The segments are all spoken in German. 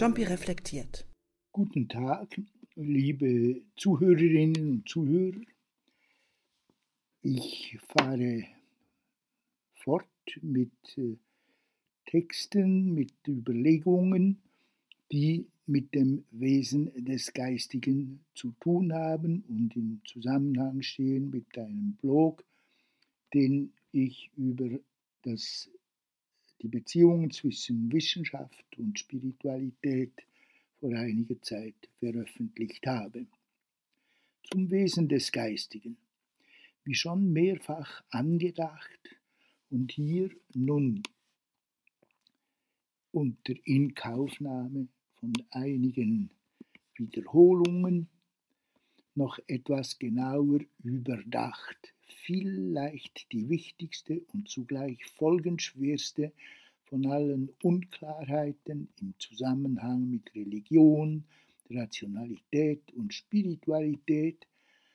Jumpy reflektiert. Guten Tag, liebe Zuhörerinnen und Zuhörer. Ich fahre fort mit äh, Texten, mit Überlegungen, die mit dem Wesen des Geistigen zu tun haben und im Zusammenhang stehen mit einem Blog, den ich über das, die Beziehungen zwischen Wissenschaft und Spiritualität vor einiger Zeit veröffentlicht habe. Zum Wesen des Geistigen. Wie schon mehrfach angedacht und hier nun unter Inkaufnahme von einigen Wiederholungen noch etwas genauer überdacht, vielleicht die wichtigste und zugleich folgenschwerste von allen Unklarheiten im Zusammenhang mit Religion, Rationalität und Spiritualität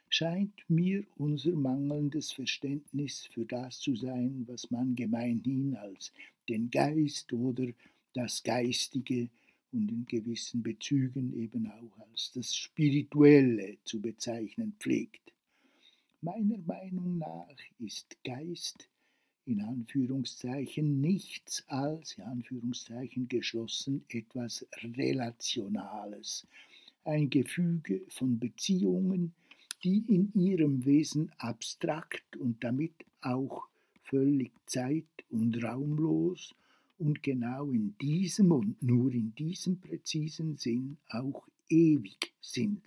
scheint mir unser mangelndes Verständnis für das zu sein, was man gemeinhin als den Geist oder das Geistige und in gewissen Bezügen eben auch als das Spirituelle zu bezeichnen pflegt. Meiner Meinung nach ist Geist in Anführungszeichen nichts als, in Anführungszeichen geschlossen, etwas Relationales, ein Gefüge von Beziehungen, die in ihrem Wesen abstrakt und damit auch völlig zeit- und raumlos und genau in diesem und nur in diesem präzisen Sinn auch ewig sind.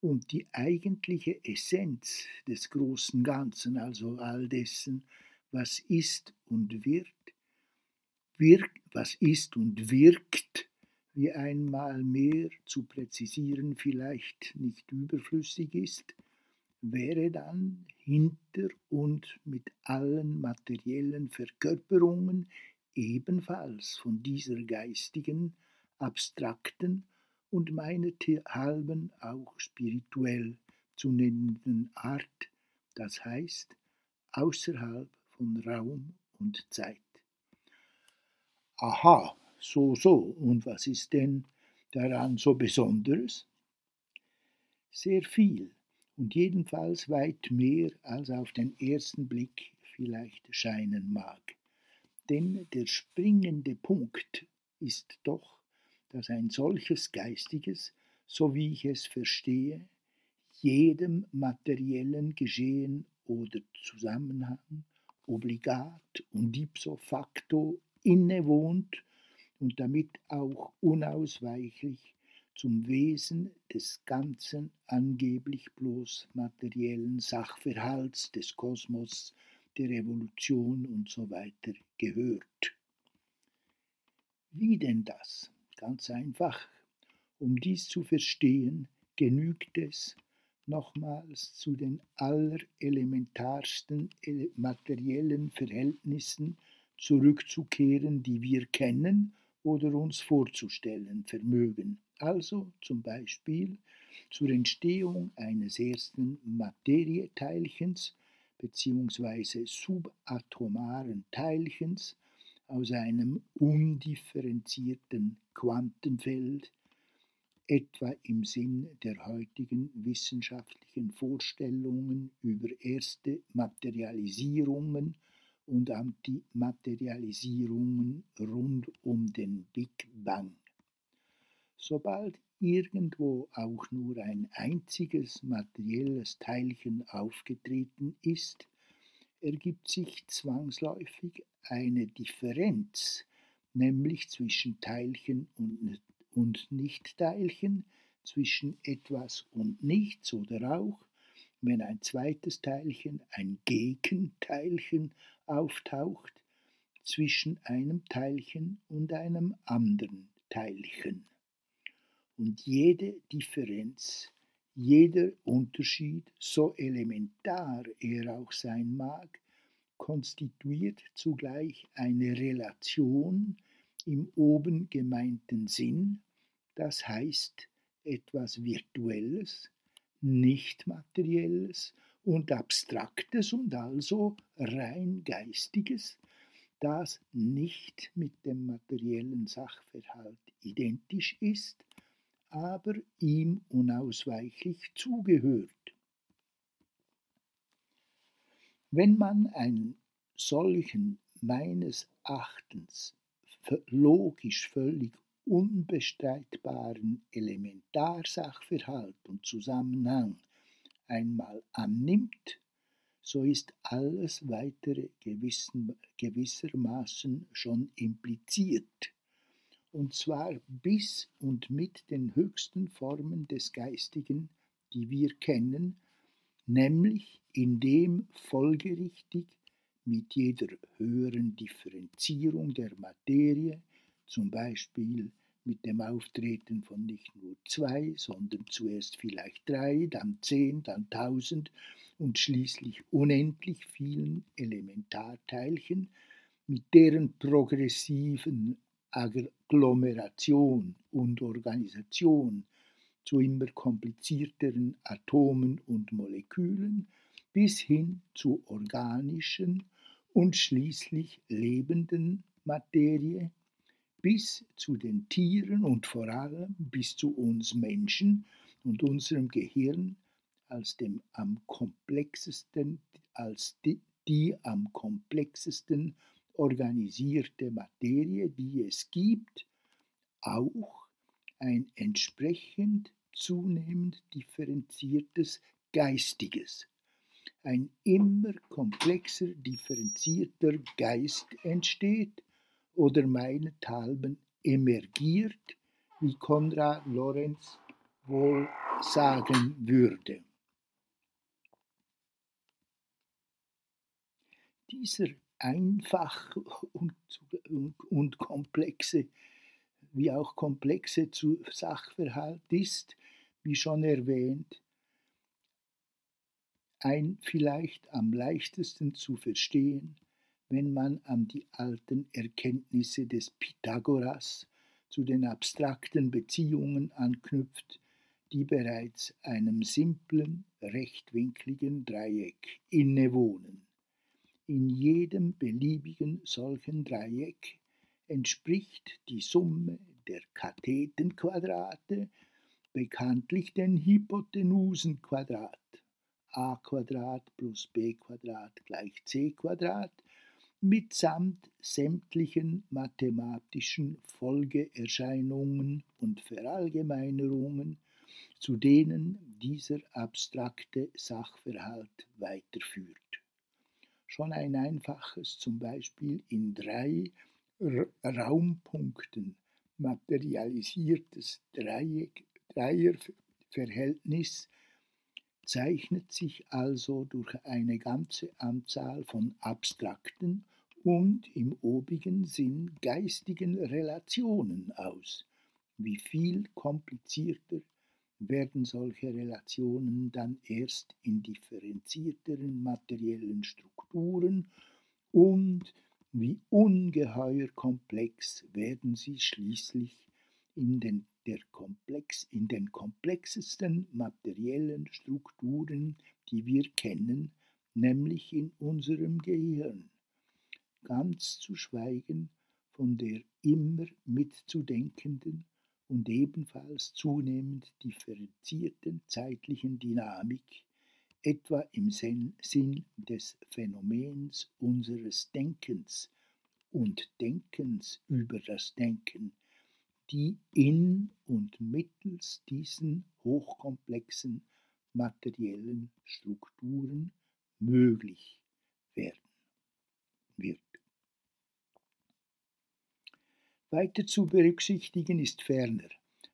Und die eigentliche Essenz des großen Ganzen, also all dessen, was ist und wird, wirkt, was ist und wirkt, wie einmal mehr zu präzisieren vielleicht nicht überflüssig ist, wäre dann hinter und mit allen materiellen Verkörperungen ebenfalls von dieser geistigen, abstrakten und meinethalben auch spirituell zu nennenden Art, das heißt außerhalb von Raum und Zeit. Aha, so, so, und was ist denn daran so Besonderes? Sehr viel und jedenfalls weit mehr, als auf den ersten Blick vielleicht scheinen mag. Denn der springende Punkt ist doch, dass ein solches Geistiges, so wie ich es verstehe, jedem materiellen Geschehen oder Zusammenhang obligat und ipso facto innewohnt und damit auch unausweichlich zum Wesen des ganzen angeblich bloß materiellen Sachverhalts des Kosmos, der Evolution und so weiter gehört. Wie denn das? Ganz einfach. Um dies zu verstehen, genügt es, nochmals zu den allerelementarsten materiellen Verhältnissen zurückzukehren, die wir kennen oder uns vorzustellen vermögen. Also zum Beispiel zur Entstehung eines ersten Materieteilchens bzw. subatomaren Teilchens aus einem undifferenzierten Quantenfeld etwa im Sinn der heutigen wissenschaftlichen Vorstellungen über erste Materialisierungen und Antimaterialisierungen rund um den Big Bang. Sobald irgendwo auch nur ein einziges materielles Teilchen aufgetreten ist, ergibt sich zwangsläufig eine Differenz, nämlich zwischen Teilchen und und Nichtteilchen, zwischen etwas und nichts oder auch, wenn ein zweites Teilchen, ein Gegenteilchen auftaucht, zwischen einem Teilchen und einem anderen Teilchen. Und jede Differenz, jeder Unterschied, so elementar er auch sein mag, konstituiert zugleich eine Relation im oben gemeinten Sinn, das heißt etwas Virtuelles, nicht Materielles und Abstraktes und also rein Geistiges, das nicht mit dem materiellen Sachverhalt identisch ist, aber ihm unausweichlich zugehört. Wenn man einen solchen meines Erachtens logisch völlig unbestreitbaren Elementarsachverhalt und Zusammenhang einmal annimmt, so ist alles weitere gewissen, gewissermaßen schon impliziert, und zwar bis und mit den höchsten Formen des Geistigen, die wir kennen, nämlich indem folgerichtig mit jeder höheren Differenzierung der Materie, zum Beispiel mit dem Auftreten von nicht nur zwei, sondern zuerst vielleicht drei, dann zehn, dann tausend und schließlich unendlich vielen Elementarteilchen, mit deren progressiven Agglomeration und Organisation zu immer komplizierteren Atomen und Molekülen bis hin zu organischen und schließlich lebenden Materie bis zu den Tieren und vor allem bis zu uns Menschen und unserem Gehirn als dem am komplexesten, als die, die am komplexesten organisierte Materie, die es gibt, auch ein entsprechend zunehmend differenziertes Geistiges. Ein immer komplexer differenzierter Geist entsteht oder meinethalben emergiert, wie Konrad Lorenz wohl sagen würde. Dieser einfach und, und, und komplexe, wie auch komplexe Sachverhalt ist, wie schon erwähnt, ein vielleicht am leichtesten zu verstehen, wenn man an die alten Erkenntnisse des Pythagoras zu den abstrakten Beziehungen anknüpft, die bereits einem simplen, rechtwinkligen Dreieck innewohnen. In jedem beliebigen solchen Dreieck entspricht die Summe der Kathetenquadrate bekanntlich den Hypotenusenquadrat. a plus b gleich c mitsamt sämtlichen mathematischen Folgeerscheinungen und Verallgemeinerungen, zu denen dieser abstrakte Sachverhalt weiterführt. Schon ein einfaches, zum Beispiel in drei Raumpunkten materialisiertes Dreieck, Dreierverhältnis zeichnet sich also durch eine ganze Anzahl von abstrakten und im obigen Sinn geistigen Relationen aus. Wie viel komplizierter werden solche Relationen dann erst in differenzierteren materiellen Strukturen und wie ungeheuer komplex werden sie schließlich in den, der Komplex, in den komplexesten materiellen Strukturen, die wir kennen, nämlich in unserem Gehirn. Ganz zu schweigen von der immer mitzudenkenden und ebenfalls zunehmend differenzierten zeitlichen Dynamik, etwa im Sinn des Phänomens unseres Denkens und Denkens über das Denken, die in und mittels diesen hochkomplexen materiellen Strukturen möglich werden wird. Weiter zu berücksichtigen ist ferner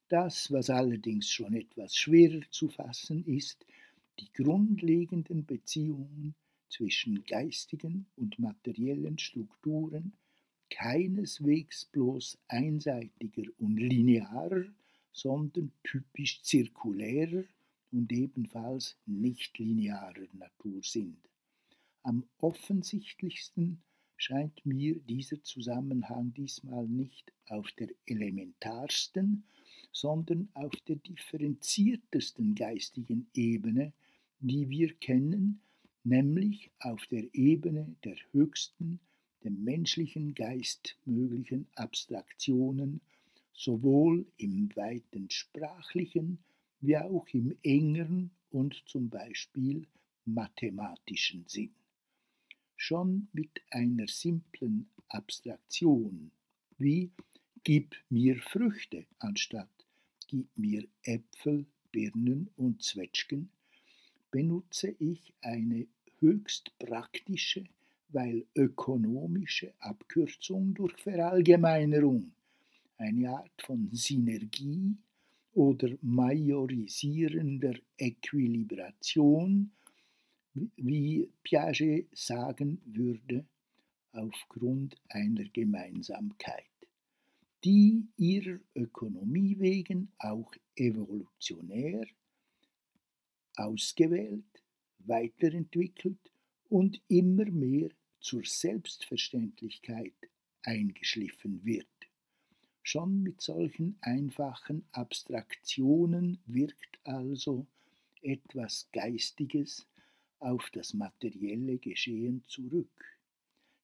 das, was allerdings schon etwas schwerer zu fassen ist, die grundlegenden Beziehungen zwischen geistigen und materiellen Strukturen keineswegs bloß einseitiger und linearer, sondern typisch zirkulärer und ebenfalls nicht linearer Natur sind. Am offensichtlichsten scheint mir dieser Zusammenhang diesmal nicht auf der elementarsten, sondern auf der differenziertesten geistigen Ebene, die wir kennen, nämlich auf der Ebene der höchsten, dem menschlichen Geist möglichen Abstraktionen sowohl im weiten sprachlichen wie auch im engeren und zum Beispiel mathematischen Sinn. Schon mit einer simplen Abstraktion wie Gib mir Früchte anstatt Gib mir Äpfel, Birnen und Zwetschgen benutze ich eine höchst praktische, weil ökonomische Abkürzung durch Verallgemeinerung, eine Art von Synergie oder majorisierender Äquilibration, wie Piaget sagen würde, aufgrund einer Gemeinsamkeit, die ihrer Ökonomie wegen auch evolutionär ausgewählt, weiterentwickelt und immer mehr zur Selbstverständlichkeit eingeschliffen wird. Schon mit solchen einfachen Abstraktionen wirkt also etwas Geistiges auf das materielle Geschehen zurück.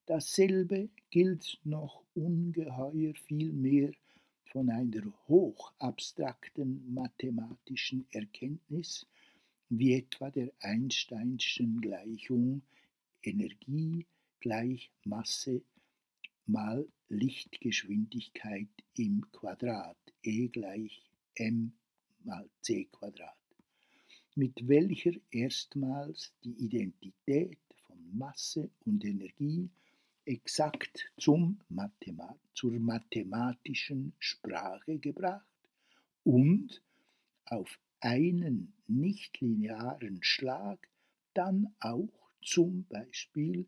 Dasselbe gilt noch ungeheuer viel mehr von einer hochabstrakten mathematischen Erkenntnis wie etwa der Einsteinschen Gleichung Energie gleich Masse mal Lichtgeschwindigkeit im Quadrat E gleich m mal c Quadrat, mit welcher erstmals die Identität von Masse und Energie exakt zum Mathemat zur mathematischen Sprache gebracht und auf einen nichtlinearen Schlag dann auch zum Beispiel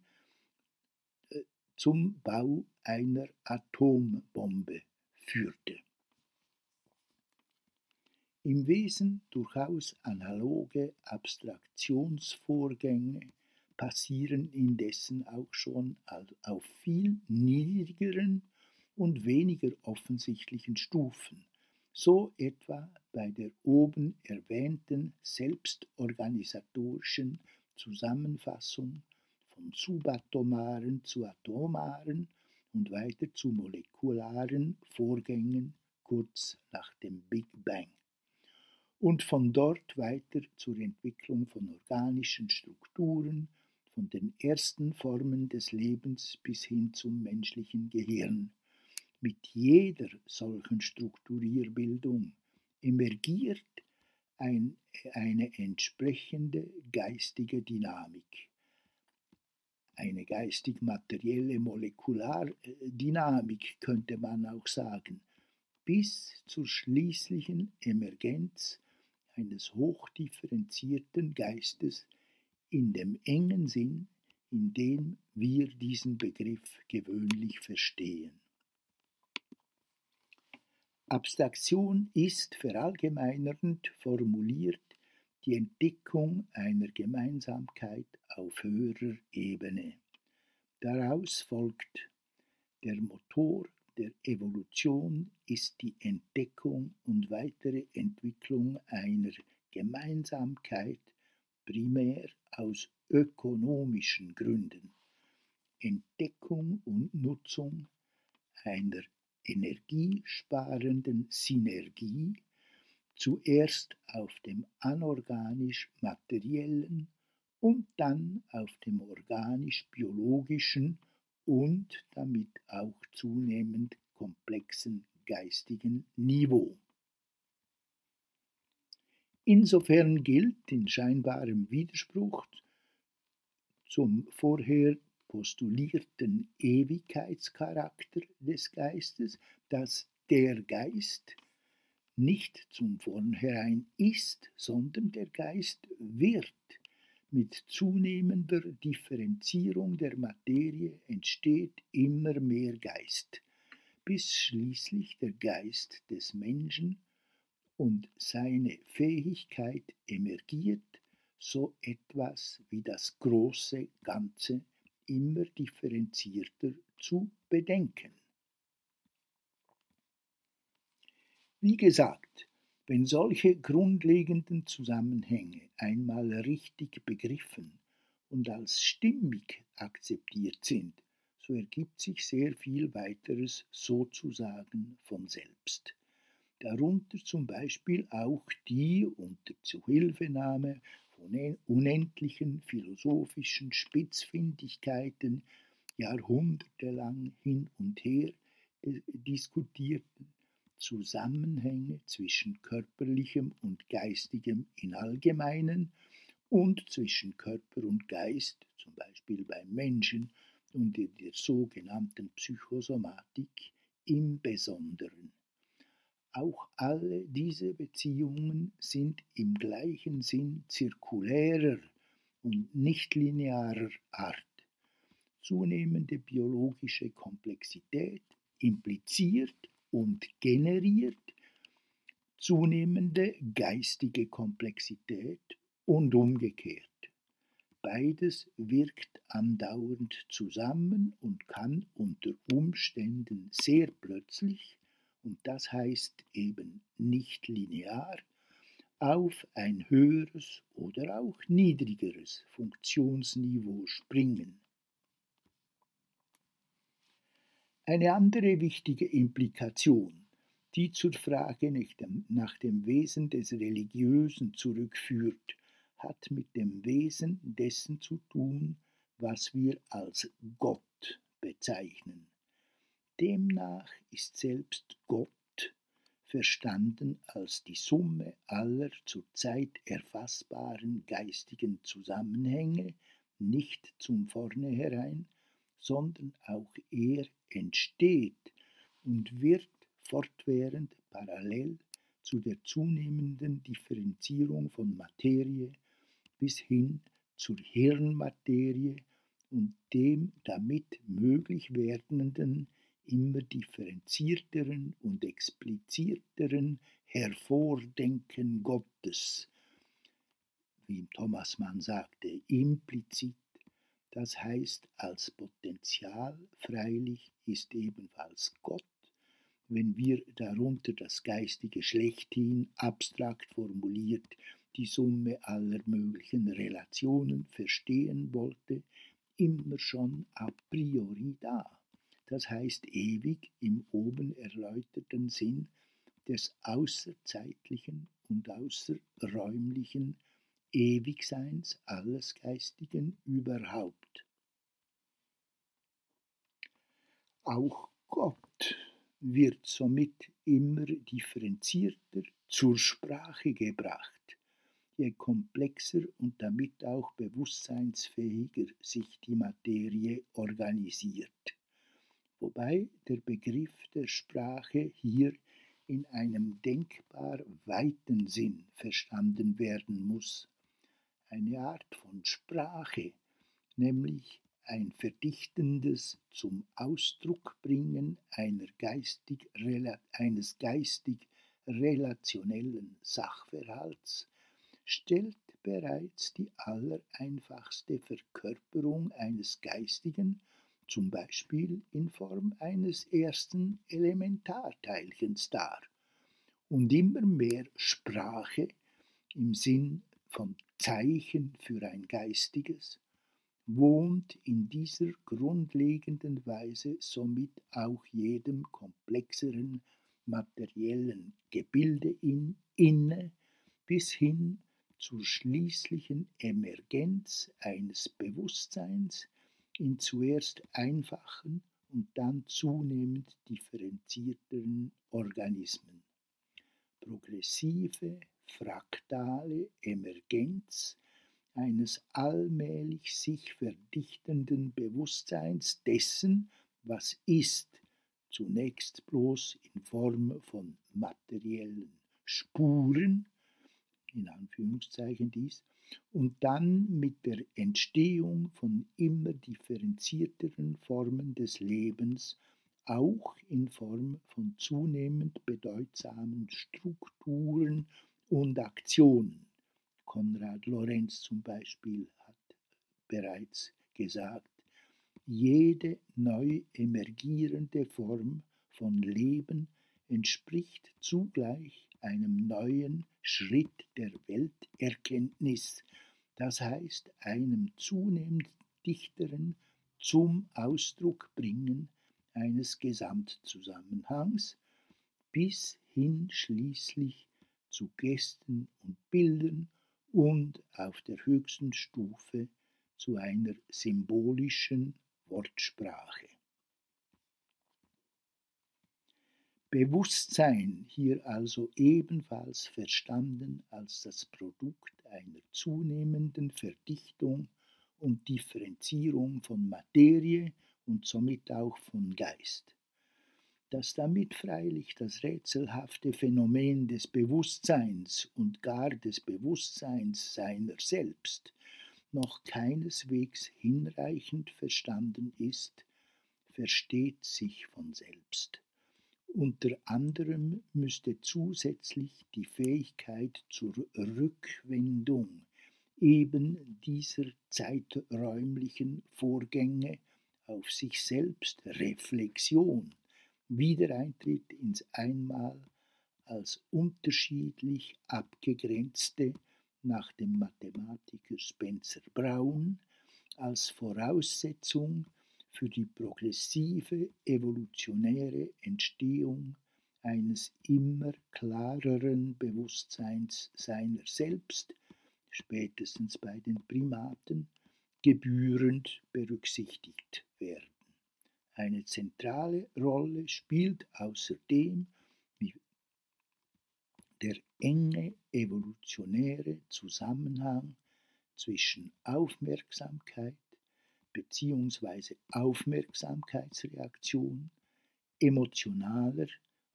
äh, zum Bau einer Atombombe führte. Im Wesen durchaus analoge Abstraktionsvorgänge passieren indessen auch schon auf viel niedrigeren und weniger offensichtlichen Stufen so etwa bei der oben erwähnten selbstorganisatorischen Zusammenfassung von subatomaren zu atomaren und weiter zu molekularen Vorgängen kurz nach dem Big Bang und von dort weiter zur Entwicklung von organischen Strukturen, von den ersten Formen des Lebens bis hin zum menschlichen Gehirn. Mit jeder solchen Strukturierbildung emergiert ein, eine entsprechende geistige Dynamik, eine geistig-materielle Molekulardynamik könnte man auch sagen, bis zur schließlichen Emergenz eines hochdifferenzierten Geistes in dem engen Sinn, in dem wir diesen Begriff gewöhnlich verstehen. Abstraktion ist verallgemeinernd formuliert die Entdeckung einer Gemeinsamkeit auf höherer Ebene. Daraus folgt, der Motor der Evolution ist die Entdeckung und weitere Entwicklung einer Gemeinsamkeit primär aus ökonomischen Gründen. Entdeckung und Nutzung einer energiesparenden Synergie zuerst auf dem anorganisch-materiellen und dann auf dem organisch-biologischen und damit auch zunehmend komplexen geistigen Niveau. Insofern gilt in scheinbarem Widerspruch zum vorher postulierten Ewigkeitscharakter des Geistes, dass der Geist nicht zum Vornherein ist, sondern der Geist wird. Mit zunehmender Differenzierung der Materie entsteht immer mehr Geist, bis schließlich der Geist des Menschen und seine Fähigkeit emergiert, so etwas wie das große Ganze immer differenzierter zu bedenken. Wie gesagt, wenn solche grundlegenden Zusammenhänge einmal richtig begriffen und als stimmig akzeptiert sind, so ergibt sich sehr viel weiteres sozusagen von selbst. Darunter zum Beispiel auch die unter Zuhilfenahme von unendlichen philosophischen Spitzfindigkeiten jahrhundertelang hin und her diskutierten Zusammenhänge zwischen körperlichem und geistigem im Allgemeinen und zwischen Körper und Geist, zum Beispiel beim Menschen und in der sogenannten Psychosomatik im Besonderen. Auch alle diese Beziehungen sind im gleichen Sinn zirkulärer und nichtlinearer Art. Zunehmende biologische Komplexität impliziert und generiert zunehmende geistige Komplexität und umgekehrt. Beides wirkt andauernd zusammen und kann unter Umständen sehr plötzlich, und das heißt eben nicht linear, auf ein höheres oder auch niedrigeres Funktionsniveau springen. Eine andere wichtige Implikation, die zur Frage nach dem Wesen des Religiösen zurückführt, hat mit dem Wesen dessen zu tun, was wir als Gott bezeichnen. Demnach ist selbst Gott verstanden als die Summe aller zurzeit erfassbaren geistigen Zusammenhänge, nicht zum Vornherein, sondern auch er entsteht und wird fortwährend parallel zu der zunehmenden Differenzierung von Materie bis hin zur Hirnmaterie und dem damit möglich werdenden immer differenzierteren und explizierteren Hervordenken Gottes, wie Thomas Mann sagte, implizit das heißt, als Potential freilich ist ebenfalls Gott, wenn wir darunter das geistige Schlechthin abstrakt formuliert die Summe aller möglichen Relationen verstehen wollte, immer schon a priori da. Das heißt ewig im oben erläuterten Sinn des außerzeitlichen und außerräumlichen Ewigseins alles Geistigen überhaupt. Auch Gott wird somit immer differenzierter zur Sprache gebracht, je komplexer und damit auch bewusstseinsfähiger sich die Materie organisiert, wobei der Begriff der Sprache hier in einem denkbar weiten Sinn verstanden werden muss eine Art von Sprache, nämlich ein verdichtendes zum Ausdruckbringen einer geistig, eines geistig relationellen Sachverhalts, stellt bereits die allereinfachste Verkörperung eines Geistigen, zum Beispiel in Form eines ersten Elementarteilchens dar, und immer mehr Sprache im Sinn von Zeichen für ein Geistiges, wohnt in dieser grundlegenden Weise somit auch jedem komplexeren materiellen Gebilde in, inne bis hin zur schließlichen Emergenz eines Bewusstseins in zuerst einfachen und dann zunehmend differenzierteren Organismen. Progressive fraktale Emergenz eines allmählich sich verdichtenden Bewusstseins dessen, was ist, zunächst bloß in Form von materiellen Spuren, in Anführungszeichen dies, und dann mit der Entstehung von immer differenzierteren Formen des Lebens auch in Form von zunehmend bedeutsamen Strukturen und Aktionen. Konrad Lorenz zum Beispiel hat bereits gesagt, jede neu emergierende Form von Leben entspricht zugleich einem neuen Schritt der Welterkenntnis, das heißt einem zunehmend dichteren zum Ausdruckbringen eines Gesamtzusammenhangs bis hin schließlich zu Gästen und Bildern und auf der höchsten Stufe zu einer symbolischen Wortsprache. Bewusstsein hier also ebenfalls verstanden als das Produkt einer zunehmenden Verdichtung und Differenzierung von Materie und somit auch von Geist. Dass damit freilich das rätselhafte Phänomen des Bewusstseins und gar des Bewusstseins seiner selbst noch keineswegs hinreichend verstanden ist, versteht sich von selbst. Unter anderem müsste zusätzlich die Fähigkeit zur Rückwendung eben dieser zeiträumlichen Vorgänge auf sich selbst Reflexion, Wiedereintritt ins Einmal als unterschiedlich abgegrenzte nach dem Mathematiker Spencer Brown als Voraussetzung für die progressive evolutionäre Entstehung eines immer klareren Bewusstseins seiner selbst, spätestens bei den Primaten, gebührend berücksichtigt werden. Eine zentrale Rolle spielt außerdem der enge evolutionäre Zusammenhang zwischen Aufmerksamkeit bzw. Aufmerksamkeitsreaktion, emotionaler,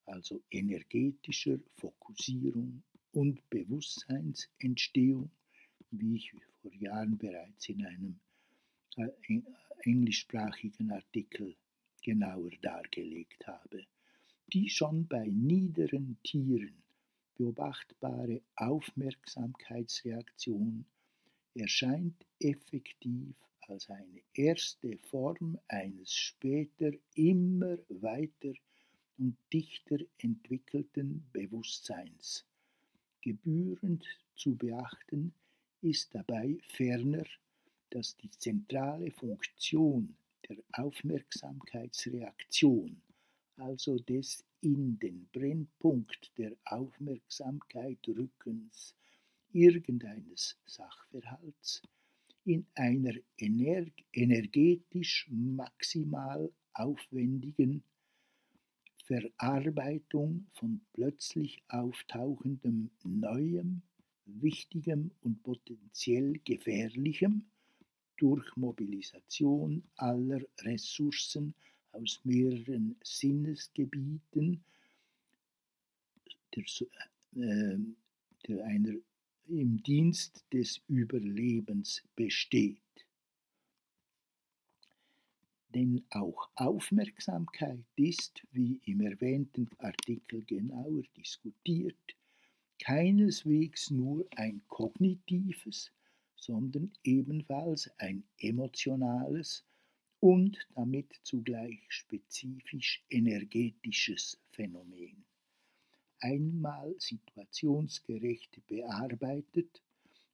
also energetischer Fokussierung und Bewusstseinsentstehung, wie ich vor Jahren bereits in einem äh, englischsprachigen Artikel genauer dargelegt habe, die schon bei niederen Tieren beobachtbare Aufmerksamkeitsreaktion erscheint effektiv als eine erste Form eines später immer weiter und dichter entwickelten Bewusstseins. Gebührend zu beachten ist dabei ferner, dass die zentrale Funktion der Aufmerksamkeitsreaktion, also des in den Brennpunkt der Aufmerksamkeit rückens irgendeines Sachverhalts in einer energetisch maximal aufwendigen Verarbeitung von plötzlich auftauchendem Neuem, Wichtigem und potenziell Gefährlichem durch Mobilisation aller Ressourcen aus mehreren Sinnesgebieten der, äh, der einer im Dienst des Überlebens besteht. Denn auch Aufmerksamkeit ist, wie im erwähnten Artikel genauer diskutiert, keineswegs nur ein kognitives, sondern ebenfalls ein emotionales und damit zugleich spezifisch energetisches Phänomen. Einmal situationsgerecht bearbeitet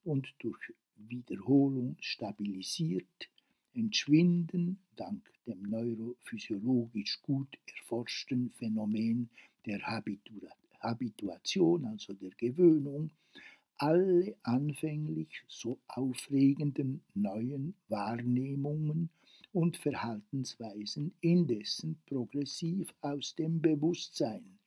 und durch Wiederholung stabilisiert, entschwinden dank dem neurophysiologisch gut erforschten Phänomen der Habituation, also der Gewöhnung, alle anfänglich so aufregenden neuen Wahrnehmungen und Verhaltensweisen indessen progressiv aus dem Bewusstsein.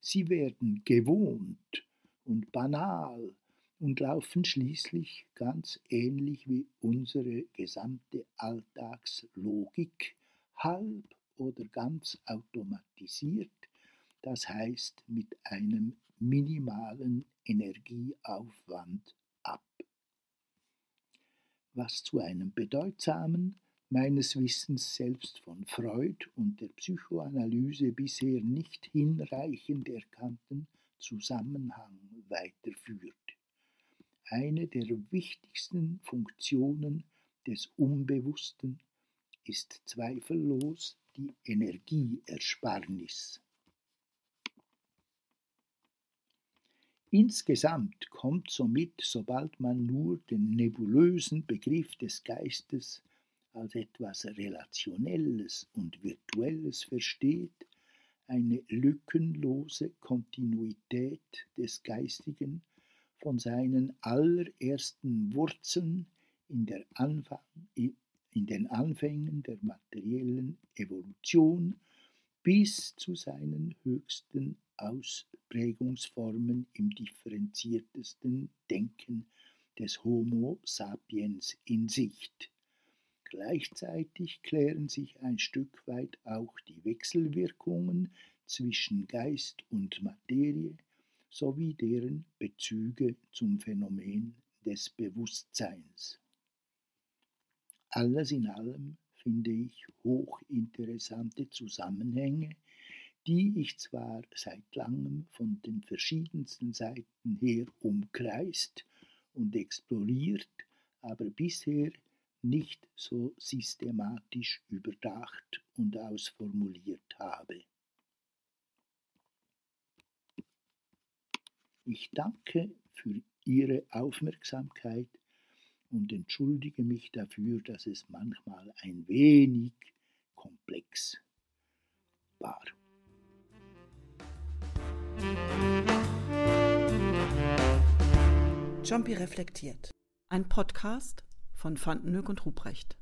Sie werden gewohnt und banal und laufen schließlich ganz ähnlich wie unsere gesamte Alltagslogik halb oder ganz automatisiert, das heißt mit einem minimalen Energieaufwand ab. Was zu einem bedeutsamen meines Wissens selbst von Freud und der Psychoanalyse bisher nicht hinreichend erkannten Zusammenhang weiterführt. Eine der wichtigsten Funktionen des Unbewussten ist zweifellos die Energieersparnis. Insgesamt kommt somit, sobald man nur den nebulösen Begriff des Geistes als etwas Relationelles und Virtuelles versteht, eine lückenlose Kontinuität des Geistigen von seinen allerersten Wurzeln in, Anfang, in den Anfängen der materiellen Evolution bis zu seinen höchsten Ausprägungsformen im differenziertesten Denken des Homo sapiens in Sicht. Gleichzeitig klären sich ein Stück weit auch die Wechselwirkungen zwischen Geist und Materie sowie deren Bezüge zum Phänomen des Bewusstseins. Alles in allem finde ich hochinteressante Zusammenhänge, die ich zwar seit langem von den verschiedensten Seiten her umkreist und exploriert, aber bisher nicht so systematisch überdacht und ausformuliert habe. Ich danke für Ihre Aufmerksamkeit und entschuldige mich dafür, dass es manchmal ein wenig komplex war. Jumpy reflektiert. Ein Podcast von Vandenhoek und Ruprecht.